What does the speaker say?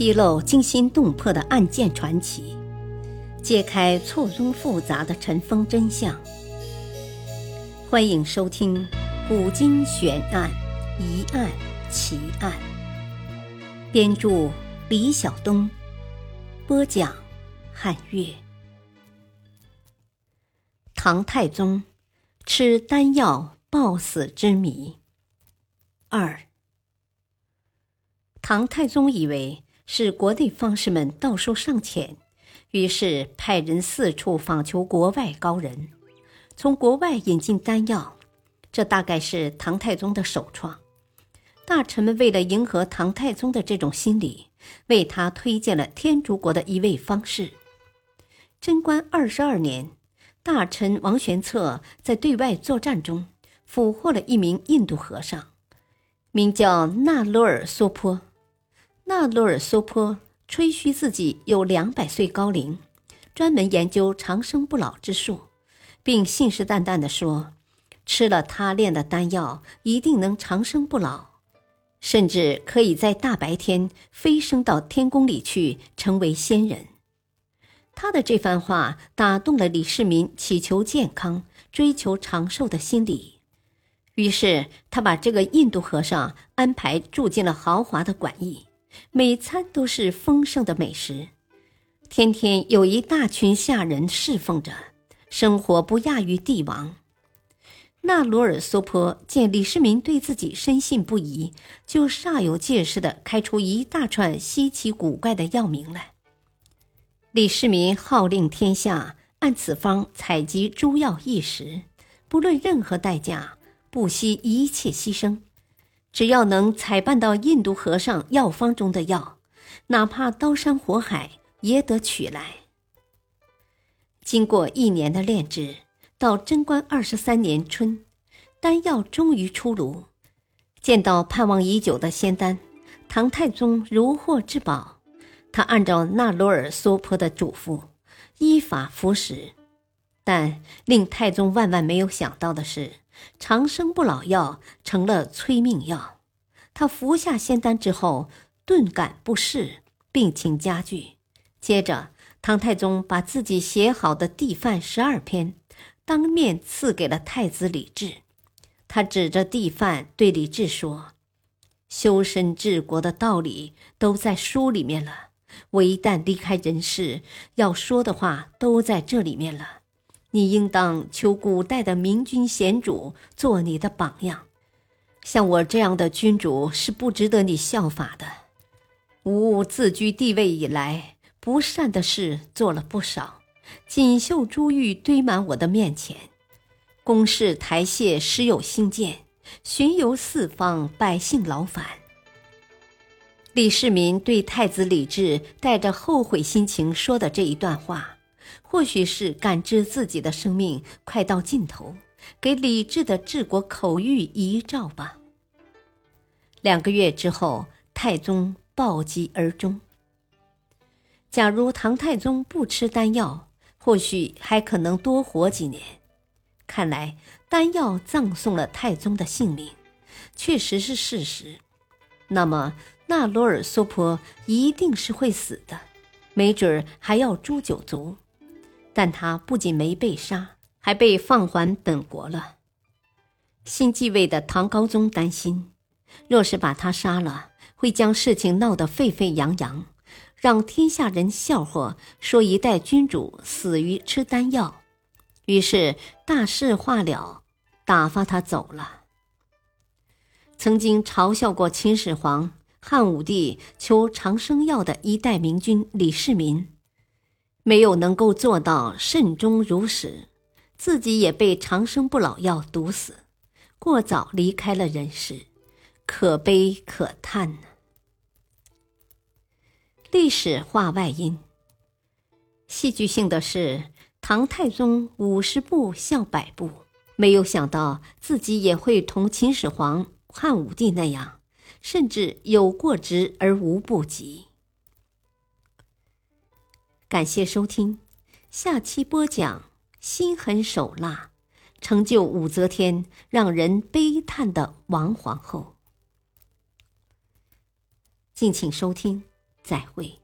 披露惊心动魄的案件传奇，揭开错综复杂的尘封真相。欢迎收听《古今悬案、疑案、奇案》。编著：李晓东，播讲：汉月。唐太宗吃丹药暴死之谜二。唐太宗以为。使国内方士们道术尚浅，于是派人四处访求国外高人，从国外引进丹药。这大概是唐太宗的首创。大臣们为了迎合唐太宗的这种心理，为他推荐了天竺国的一位方士。贞观二十二年，大臣王玄策在对外作战中俘获了一名印度和尚，名叫纳罗尔梭坡。纳罗尔梭坡吹嘘自己有两百岁高龄，专门研究长生不老之术，并信誓旦旦地说，吃了他炼的丹药一定能长生不老，甚至可以在大白天飞升到天宫里去，成为仙人。他的这番话打动了李世民祈求健康、追求长寿的心理，于是他把这个印度和尚安排住进了豪华的馆驿。每餐都是丰盛的美食，天天有一大群下人侍奉着，生活不亚于帝王。那罗尔梭坡见李世民对自己深信不疑，就煞有介事地开出一大串稀奇古怪的药名来。李世民号令天下，按此方采集诸药一时，不论任何代价，不惜一切牺牲。只要能采办到印度和尚药方中的药，哪怕刀山火海也得取来。经过一年的炼制，到贞观二十三年春，丹药终于出炉。见到盼望已久的仙丹，唐太宗如获至宝。他按照纳罗尔梭坡的嘱咐，依法服食。但令太宗万万没有想到的是。长生不老药成了催命药，他服下仙丹之后，顿感不适，病情加剧。接着，唐太宗把自己写好的帝范十二篇，当面赐给了太子李治。他指着帝范对李治说：“修身治国的道理都在书里面了，我一旦离开人世，要说的话都在这里面了。”你应当求古代的明君贤主做你的榜样，像我这样的君主是不值得你效法的。吾自居帝位以来，不善的事做了不少，锦绣珠玉堆满我的面前，宫室台榭时有新建，巡游四方，百姓劳烦。李世民对太子李治带着后悔心情说的这一段话。或许是感知自己的生命快到尽头，给李治的治国口谕遗诏吧。两个月之后，太宗暴疾而终。假如唐太宗不吃丹药，或许还可能多活几年。看来丹药葬送了太宗的性命，确实是事实。那么那罗尔梭婆一定是会死的，没准儿还要诛九族。但他不仅没被杀，还被放还本国了。新继位的唐高宗担心，若是把他杀了，会将事情闹得沸沸扬扬，让天下人笑话，说一代君主死于吃丹药。于是大事化了，打发他走了。曾经嘲笑过秦始皇、汉武帝求长生药的一代明君李世民。没有能够做到慎终如始，自己也被长生不老药毒死，过早离开了人世，可悲可叹呢。历史话外音：戏剧性的是，唐太宗五十步笑百步，没有想到自己也会同秦始皇、汉武帝那样，甚至有过之而无不及。感谢收听，下期播讲心狠手辣，成就武则天让人悲叹的王皇后。敬请收听。再会。